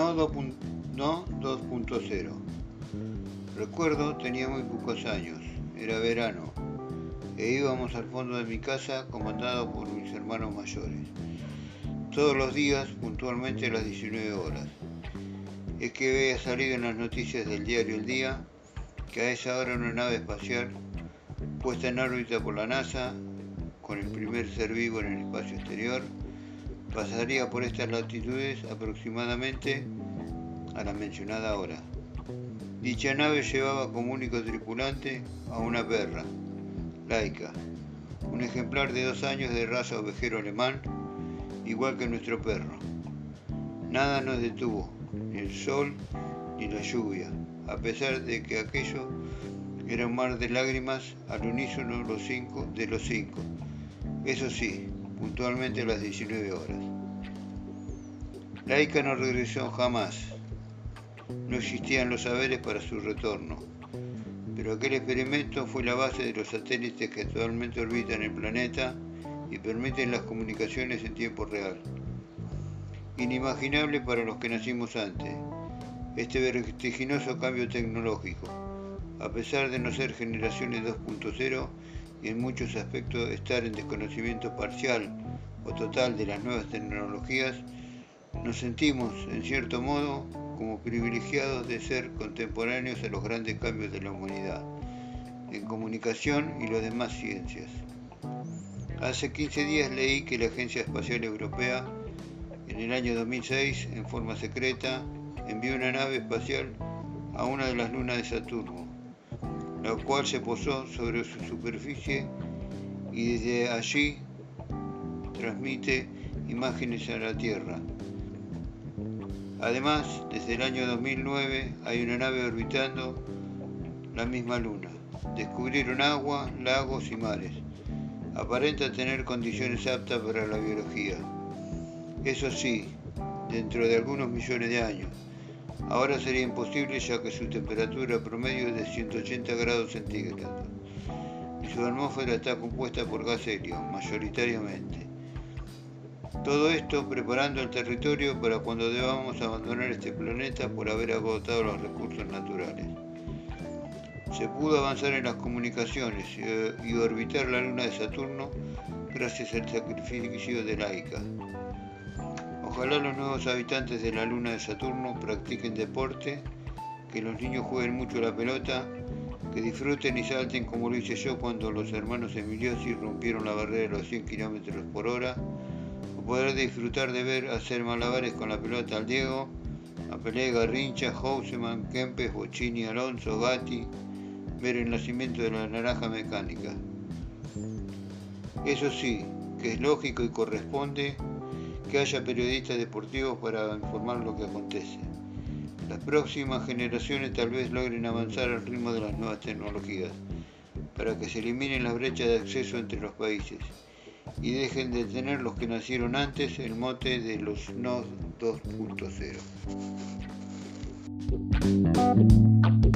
No 2.0. Recuerdo tenía muy pocos años, era verano, e íbamos al fondo de mi casa comandado por mis hermanos mayores. Todos los días, puntualmente a las 19 horas. Es que había salido en las noticias del diario El Día que a esa hora una nave espacial puesta en órbita por la NASA, con el primer ser vivo en el espacio exterior, pasaría por estas latitudes aproximadamente a la mencionada hora. Dicha nave llevaba como único tripulante a una perra, laica, un ejemplar de dos años de raza ovejero alemán, igual que nuestro perro. Nada nos detuvo, ni el sol ni la lluvia, a pesar de que aquello era un mar de lágrimas al unísono los cinco, de los cinco. Eso sí, puntualmente a las 19 horas. Laika no regresó jamás. No existían los saberes para su retorno. Pero aquel experimento fue la base de los satélites que actualmente orbitan el planeta y permiten las comunicaciones en tiempo real. Inimaginable para los que nacimos antes, este vertiginoso cambio tecnológico, a pesar de no ser generaciones 2.0, y en muchos aspectos estar en desconocimiento parcial o total de las nuevas tecnologías, nos sentimos, en cierto modo, como privilegiados de ser contemporáneos a los grandes cambios de la humanidad, en comunicación y las demás ciencias. Hace 15 días leí que la Agencia Espacial Europea, en el año 2006, en forma secreta, envió una nave espacial a una de las lunas de Saturno, la cual se posó sobre su superficie y desde allí transmite imágenes a la Tierra. Además, desde el año 2009 hay una nave orbitando la misma luna. Descubrieron agua, lagos y mares. Aparenta tener condiciones aptas para la biología. Eso sí, dentro de algunos millones de años. Ahora sería imposible ya que su temperatura promedio es de 180 grados centígrados y su atmósfera está compuesta por gas helio, mayoritariamente. Todo esto preparando el territorio para cuando debamos abandonar este planeta por haber agotado los recursos naturales. Se pudo avanzar en las comunicaciones y orbitar la luna de Saturno gracias al sacrificio de Laika. Ojalá los nuevos habitantes de la luna de Saturno practiquen deporte, que los niños jueguen mucho la pelota, que disfruten y salten como lo hice yo cuando los hermanos Emiliosi rompieron la barrera de los 100 km por hora, o poder disfrutar de ver hacer malabares con la pelota al Diego, a Pelé, Garrincha, Houseman, Kempes, Bocini, Alonso, Gatti, ver el nacimiento de la naranja mecánica. Eso sí, que es lógico y corresponde que haya periodistas deportivos para informar lo que acontece. Las próximas generaciones tal vez logren avanzar al ritmo de las nuevas tecnologías, para que se eliminen las brechas de acceso entre los países y dejen de tener los que nacieron antes el mote de los no 2.0.